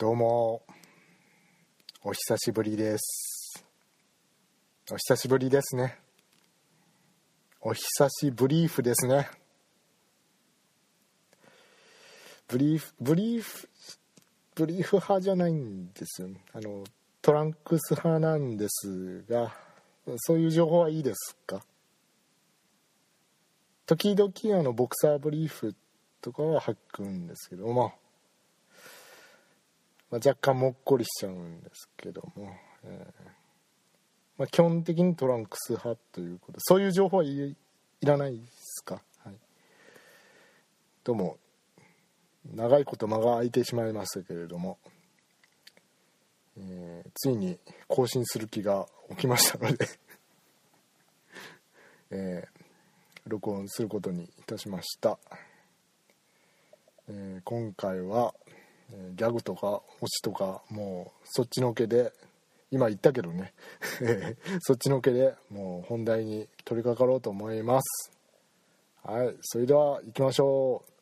どうも。お久しぶりです。お久しぶりですね。お久しぶりーフですね。ブリーフブリーフブリーフ派じゃないんです。よあのトランクス派なんですがそういう情報はいいですか？時々あのボクサーブリーフとかは履くんですけども、まあ、ま若干もっこりしちゃうんですけども、えー。まあ、基本的にトランクス派ということそういう情報はいらないですか、はい、どうも長いこと間が空いてしまいましたけれども、えー、ついに更新する気が起きましたので えー、録音することにいたしました、えー、今回は、ギャグとか推しとかもうそっちのけで今言ったけどね。そっちのけでもう本題に取り掛かろうと思います。はいそれでは行きましょう。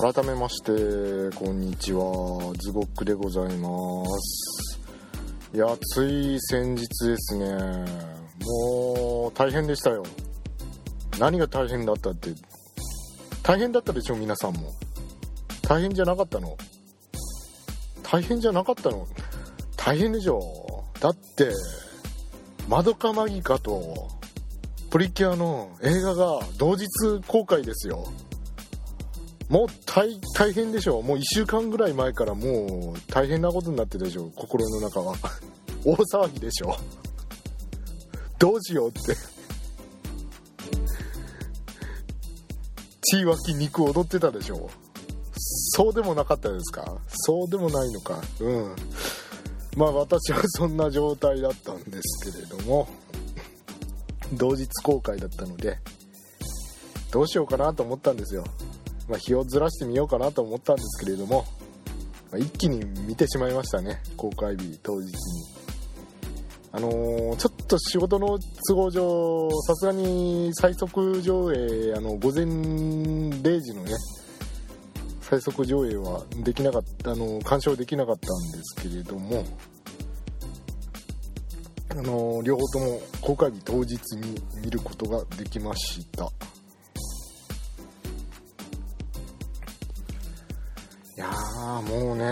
改めましてこんにちは。ズボックでございます。いやつい先日ですね。もう大変でしたよ。何が大変だったって。大変だったでしょ皆さんも。大変じゃなかったの。大変じゃなかったの。大変でしょ。だってマドカマギカとプリキュアの映画が同日公開ですよ。もう大大変でしょもう1週間ぐらい前からもう大変なことになってるでしょ心の中は。大騒ぎでしょどうしようって。血湧き肉踊ってたでしょそうでもなかったですか？そうでもないのか。うん。まあ私はそんな状態だったんですけれども。同日公開だったのでどうしようかなと思ったんですよ。まあ、日をずらしてみようかなと思ったんですけれども、まあ、一気に見てしまいましたね公開日当日に。あのー、ちょっと仕事の都合上さすがに最速上映あの午前0時のね最速上映はできなかったあの鑑賞できなかったんですけれどもあの両方とも公開日当日に見ることができました。もうね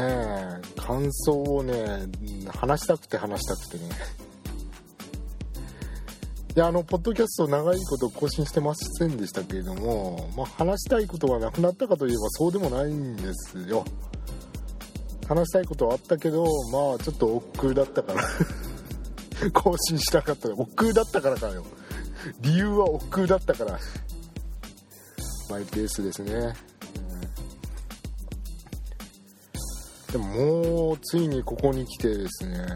感想をね話したくて話したくてね。いやあのポッドキャスト長いこと更新してませんでしたけれども、まあ、話したいことがなくなったかといえばそうでもないんですよ。話したいことはあったけどまあちょっと億劫だったから。更新しなかった。億劫だったからかよ。理由は億劫だったから。マイペースですね。でももうついにここに来てですね。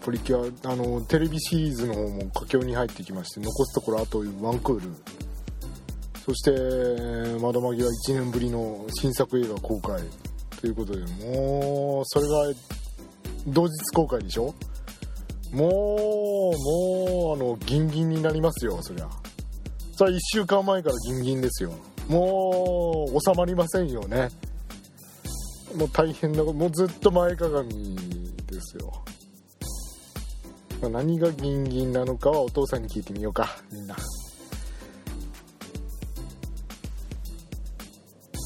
プリキュアあのテレビシリーズの方も佳境に入ってきまして残すところあとワンクール。そして窓マギは1年ぶりの新作映画公開ということでもうそれが同日公開でしょ？もうもうあのギンギンになりますよそりゃ。それは1週間前からギンギンですよ。もう収まりませんよね。もう大変なもうずっと前かがみですよ、ま、何がギンギンなのかはお父さんに聞いてみようかみんな。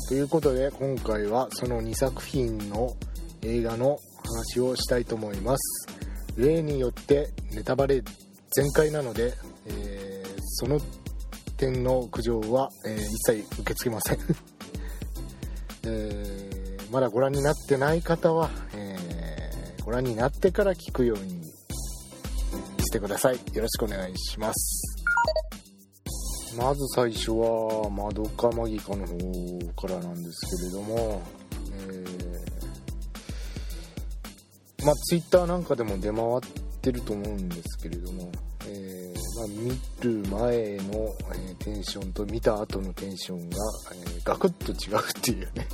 ということで今回はその2作品の映画の話をしたいと思います。例によってネタバレ全開なので、えー、その点の苦情は、えー、一切受け付けません、えー、まだご覧になってない方は、えご覧になってから聞くようにしてください。よろしくお願いします。まず最初はまどかマギカの方からなんですけれども、えー、まあツイッターなんかでも出回ってると思うんですけれども、えー、まあ、見る前の、えー、テンションと見た後のテンションが、えガクッと違うっていうね。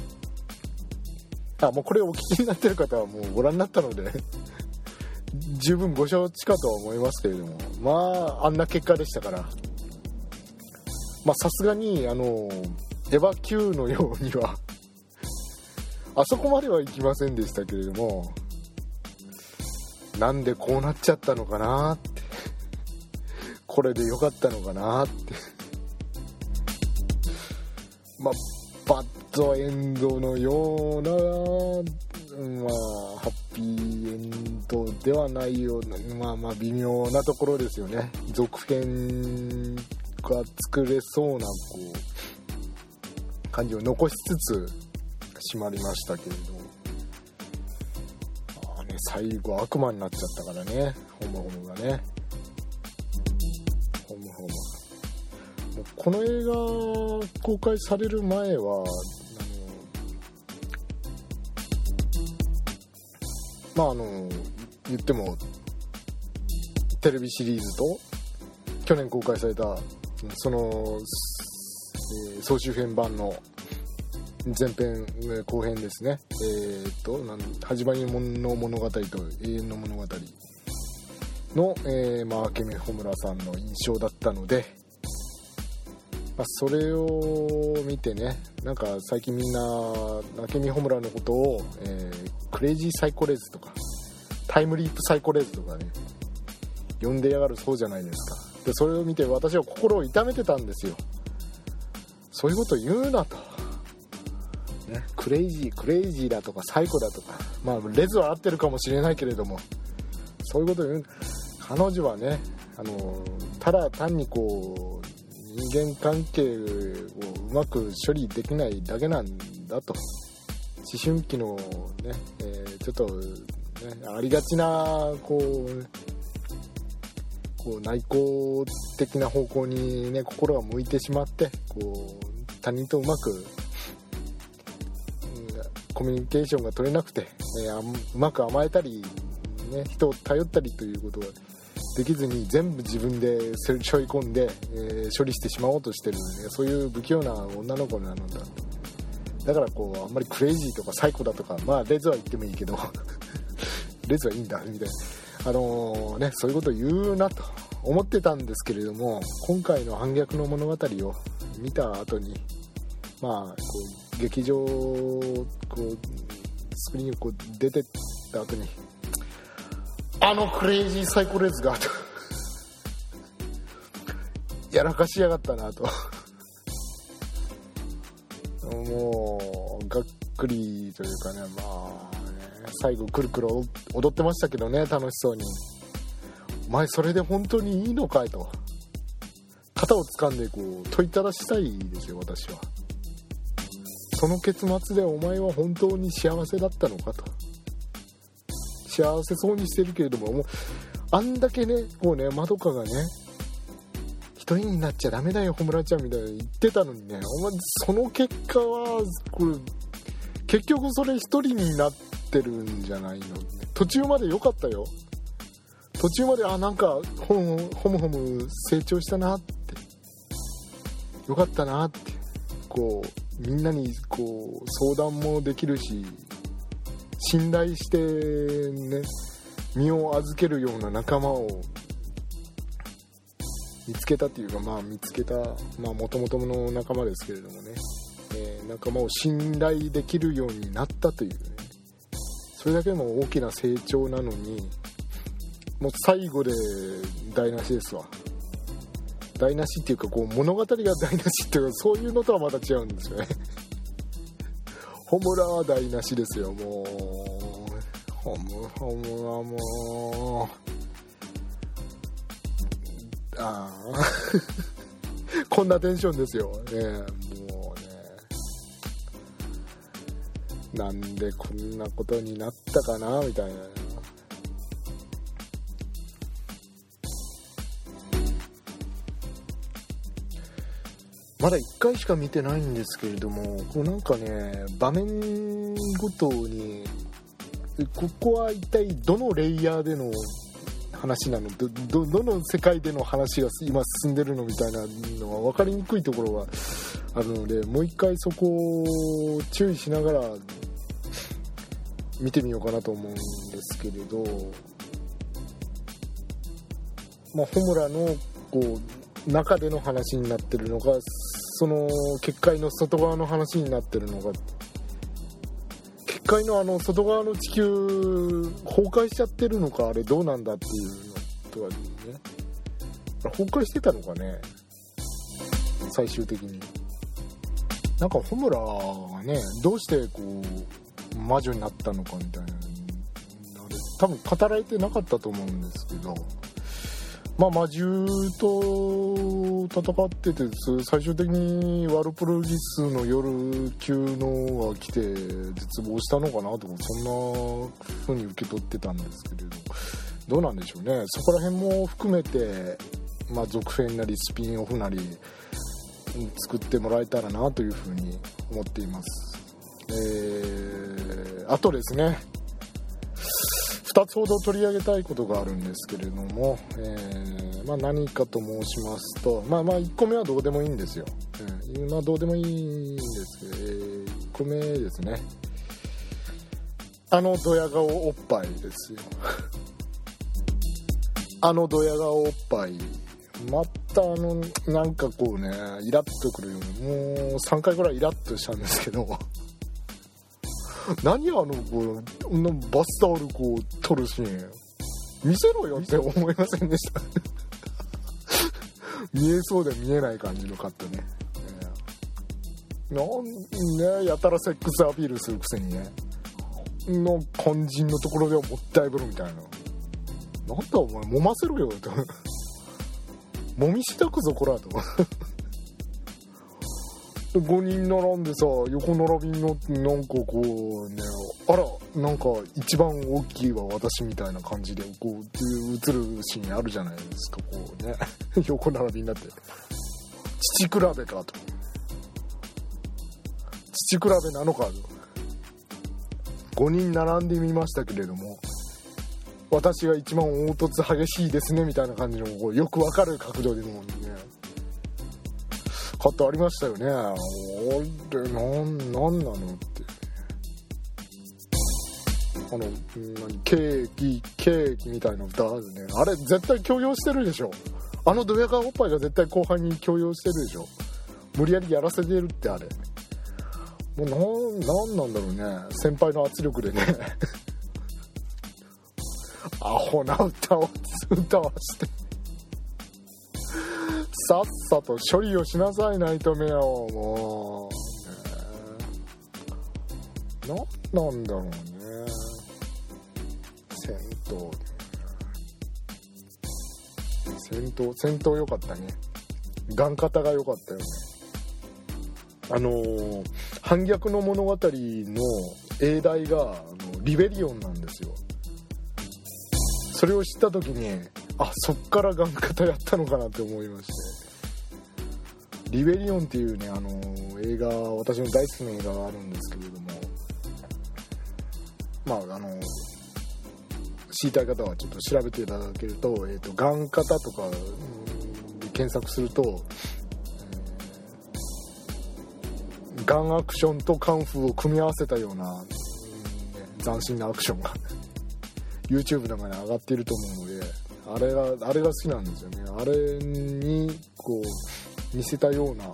あもうこれお聞きになってる方はもうご覧になったので 十分ご承知かとは思いますけれども。まああんな結果でしたから。まあさすがにあのエヴァ Q のようには あそこまではいきませんでしたけれどもなんでこうなっちゃったのかなって これで良かったのかなって。まあバッドエンドのようなまあハッピーエンドではないようなまあまあ微妙なところですよね。続編が作れそうなこう感じを残しつつ閉まりましたけれどああね最後悪魔になっちゃったからね。ホムホムがね。ホムホムもうこの映画公開される前はまああの言ってもテレビシリーズと去年公開されたその、えー、総集編版の前編後編ですね。えー、っとなん始まりの物語と永遠の物語の、えー、まあ、明美穂村さんの印象だったので、まあ、それを見てねなんか最近みんな明美穂村のことを、えー、クレイジーサイコレーズとかタイムリープサイコレズとかね呼んでやがるそうじゃないですか。でそれを見て私は心を痛めてたんですよ。そういうこと言うなと、ね、クレイジークレイジーだとかサイコだとかまあレズは合ってるかもしれないけれどもそういうこと言う。彼女はねあのただ単にこう人間関係をうまく処理できないだけなんだと思春期のね、えー、ちょっと、ね、ありがちなこうこう内向的な方向にね心が向いてしまってこう他人とうまく、うん、コミュニケーションが取れなくて、えー、うまく甘えたり、ね、人を頼ったりということができずに全部自分で背負い込んで、えー、処理してしまおうとしてる、ね、そういう不器用な女の子なのだ。とだからこうあんまりクレイジーとかサイコだとかまあレズは言ってもいいけど レズはいいんだみたいな。あのー、ね、そういうこと言うなと思ってたんですけれども今回の反逆の物語を見た後にまあこう劇場こうスクリーンをこう出てった後にあのクレイジーサイコレズがとやらかしやがったなと。もうがっくりというかねまあね最後くるくる踊ってましたけどね楽しそうに。お前それで本当にいいのかいと。肩を掴んでこう問いただしたいですよ私は。その結末でお前は本当に幸せだったのかと。幸せそうにしてるけれどももうあんだけねこうねまどかがね一人になっちゃダメだよ穂村ちゃんみたいな言ってたのにね。お前その結果はこれ結局それ一人になってるんじゃないの途中まで良かったよ。途中まであなんかホムホムホム成長したなって。よかったなって。こうみんなにこう相談もできるし信頼してね身を預けるような仲間を見つけたっていうかまあ見つけたまあもともとの仲間ですけれどもね、えー、仲間を信頼できるようになったというね。それだけでも大きな成長なのにもう最後で台無しですわ。台無しっていうかこう物語が台無しっていうかそういうのとはまた違うんですよね。ホムラは台無しですよもホムホムはもう。ああ こんなテンションですよ。ねもうね。なんでこんなことになったかなみたいな。まだ1回しか見てないんですけれどもこうなんかね場面ごとにここは一体どのレイヤーでの話なの？どどどの世界での話が今進んでるのみたいなのは分かりにくいところはあるのでもう一回そこを注意しながら見てみようかなと思うんですけれど、まあ、ホムラのこう中での話になってるのかその結界の外側の話になってるのか結界のあの外側の地球崩壊しちゃってるのかあれどうなんだっていうのとはね。崩壊してたのかね。最終的に。なんかホムラがねどうしてこう魔女になったのかみたいなあれ多分語られてなかったと思うんですけど。まあ、魔獣と戦ってて最終的にワルプルギスの夜級のが来て絶望したのかなとかそんな風に受け取ってたんですけれどどうなんでしょうね。そこら辺も含めて、まあ、続編なりスピンオフなり作ってもらえたらなというふうに思っています。えー、あとですね。2つほど取り上げたいことがあるんですけれども、えー、まあ、何かと申しますと、まあまあ1個目はどうでもいいんですよ。えー、まあどうでもいいんですけど、えー、1個目ですね。あのドヤ顔おっぱいですよ。あのドヤ顔おっぱい。またあの、なんかこうね、イラッとくるように、もう3回ぐらいイラッとしたんですけど、何あのこうバスタオルこう取るシーン。見せろよって思いませんでした。見えそうで見えない感じのカットね、なんねやたらセックスアピールするくせにね。の肝心のところではもったいぶるみたいな。なんだお前揉ませろよと。揉みしだくぞこらと。5人並んでさ横並びになってなんかこうねあらなんか一番大きいは私みたいな感じでこう映るシーンあるじゃないですかこうね。横並びになって。父比べかと。父比べなのかと。5人並んでみましたけれども私が一番凹凸激しいですねみたいな感じのこうよくわかる角度でもね。方ありましたよね。あれなんなんなのって。あの何ケーキケーキみたいな歌あるね。あれ絶対強要してるでしょ。あのドヤ顔おっぱいが絶対後輩に強要してるでしょ。無理やりやらせてるってあれ。もうなんなんだろうね。先輩の圧力でね。アホな歌を歌わしてさっさと処理をしなさいナイトメアを。もう、ね、何なんだろうね。戦闘。戦闘戦闘良かったね。ガン型が良かったよね。あのー、反逆の物語の英題があのリベリオンなんですよ。それを知った時にあそっからガン型やったのかなって思いまして。リベリオンっていうねあの映画私の大好きな映画があるんですけれどもまああの知りたい方はちょっと調べていただけると「えーと、ガン型」とか検索すると、えー、ガンアクションとカンフーを組み合わせたような、斬新なアクションが YouTube なんかに上がっていると思うのであれがあれが好きなんですよね。あれにこう似せたような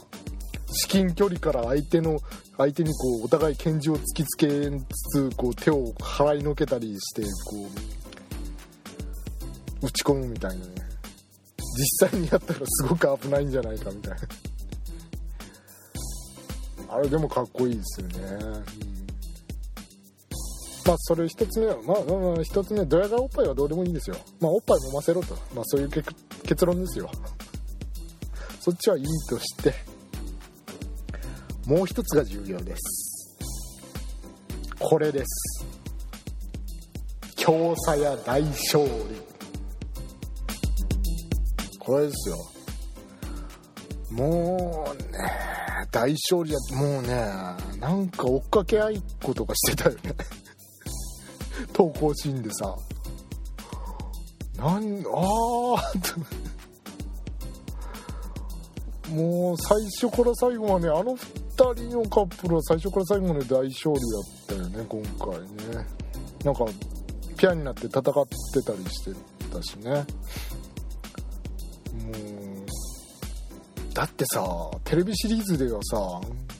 至近距離から相手の相手にこうお互い拳銃を突きつけつつこう手を払いのけたりしてこう打ち込むみたいなね。実際にやったらすごく危ないんじゃないかみたいな。あれでもかっこいいですよね、うん。まあそれ一つ目はまあまあ一つ目ドヤ顔おっぱいはどうでもいいんですよ。まあおっぱい飲ませろと。まあそういう結結論ですよ。そっちはいいとしてもう一つが重要です。これです。京佐や大勝利これですよ。もうね大勝利やもうねなんか追っかけ合いっことかしてたよね。投稿シーンでさ。なんああもう最初から最後まであの2人のカップルは最初から最後まで大勝利だったよね今回ね。なんかピアになって戦ってたりしてたしね。もうだってさテレビシリーズではさ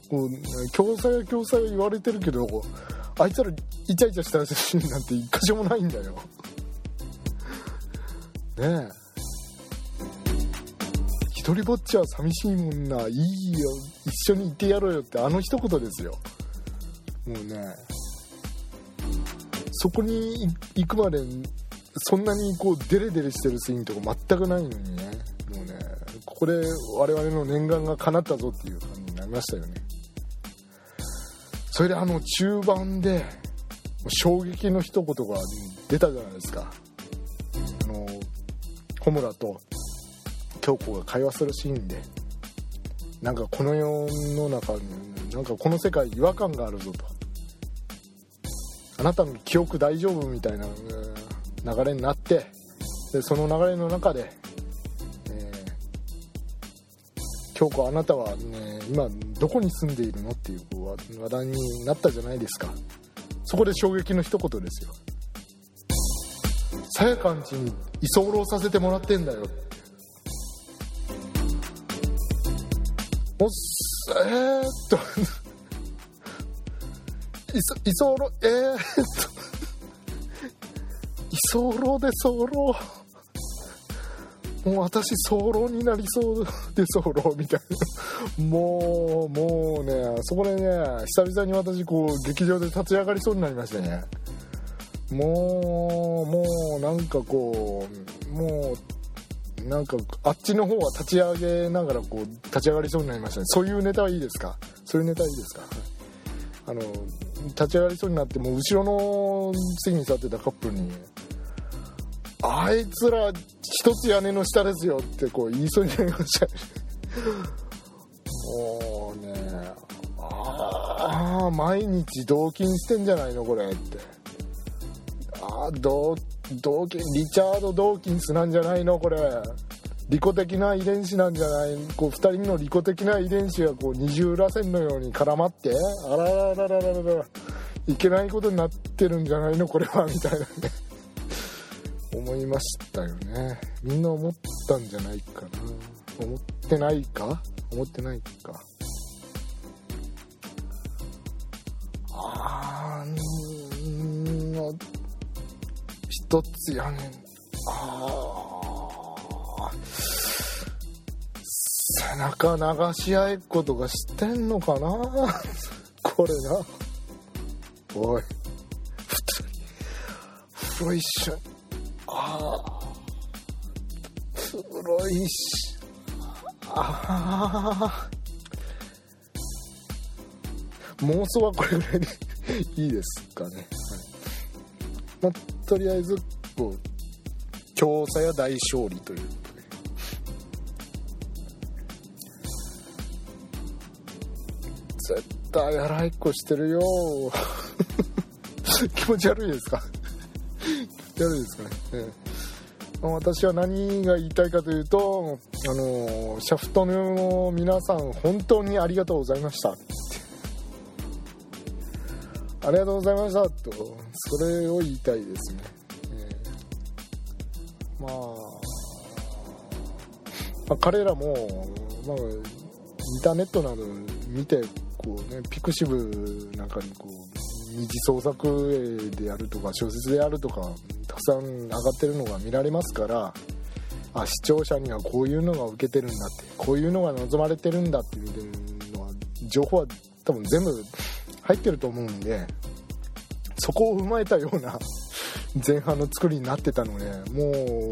こう共済や共済言われてるけどあいつらイチャイチャしたシーンなんて一箇所もないんだよ。ねえ。一人ぼっちは寂しいもんな。いいよ。一緒にいてやろうよってあの一言ですよ。もうね。そこに行くまでそんなにこうデレデレしてるシーンとか全くないのにね。もうね。ここで我々の念願が叶ったぞっていう感じになりましたよね。それであの中盤で衝撃の一言が出たじゃないですか。あの穂村と京子が会話するシーンでなんかこの世の中になんかこの世界違和感があるぞと。あなたの記憶大丈夫みたいな流れになってでその流れの中で、えー、京子あなたは、ね、今どこに住んでいるのっていう話題になったじゃないですか。そこで衝撃の一言ですよさやかんちに居候させてもらってんだよおっえー、っと。居候えー、っと。居候で候。もう私候になりそうで候みたいな。もうもうねそこでね久々に私こう劇場で立ち上がりそうになりましてね。もうもうなんかこうもうなんかあっちの方は立ち上げながらこう立ち上がりそうになりましたね。そういうネタはいいですか？そういうネタいいですか？あの立ち上がりそうになってもう後ろの席に座ってたカップルにあいつら一つ屋根の下ですよってこう言いそうになりましたねもうねああ毎日同金してんじゃないのこれって。ああ同同金リチャード・ドーキンスなんじゃないのこれ。利己的な遺伝子なんじゃないこう2人の利己的な遺伝子がこう二重らせんのように絡まってあらららららららいけないことになってるんじゃないのこれはみたいなね思いましたよねみんな思ったんじゃないかな思ってないか思ってないかあ一つやねんああ背中流し合いっことかしてんのかな？これな。おい。風呂一緒にああ風呂いしああ妄想はこれぐらいでいいですかね、はい。まあ、とりあえずこう強さや大勝利という。絶対荒いっこしてるよ。気持ち悪いですか？やるんですかね、えー、私は何が言いたいかというとあのシャフトの皆さん本当にありがとうございました。ありがとうございました。とそれを言いたいですね、えー、まあ、まあ、彼らも、まあ、インターネットなど見てこうねピクシブなんかにこう二次創作絵であるとか小説であるとかたくさん上がってるのが見られますからあ視聴者にはこういうのが受けてるんだってこういうのが望まれてるんだっていうのは情報は多分全部入ってると思うんでそこを踏まえたような前半の作りになってたのでも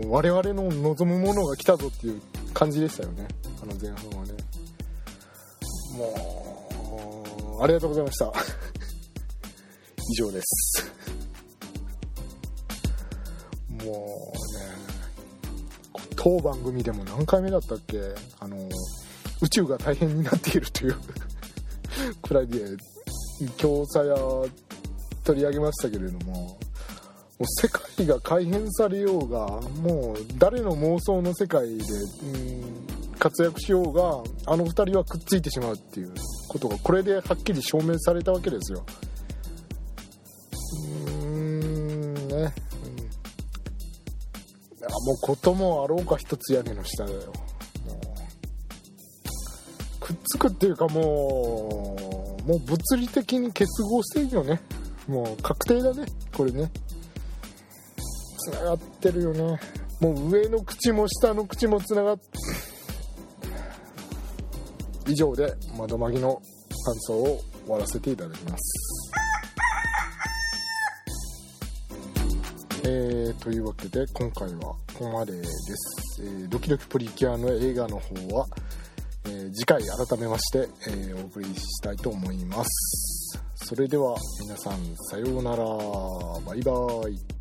う我々の望むものが来たぞっていう感じでしたよね。あの前半はね。もうありがとうございました。以上です。もうね当番組でも何回目だったっけ？あの宇宙が大変になっているという。くらいで。調査や取り上げましたけれどももう世界が改変されようがもう誰の妄想の世界で、うん、活躍しようがあの2人はくっついてしまうっていうことがこれではっきり証明されたわけですよ。うーんね、うん、いやもうこともあろうか一つ屋根の下だよ。もうくっつくっていうかもうもう物理的に結合してるよね。もう確定だねこれね。つながってるよね。もう上の口も下の口もつながって以上で窓まぎの感想を終わらせていただきます。えー、というわけで今回はここまでです、えードキドキプリキュアの映画の方は、えー次回改めまして、えーお送りしたいと思います。それでは皆さんさようなら。バイバイ。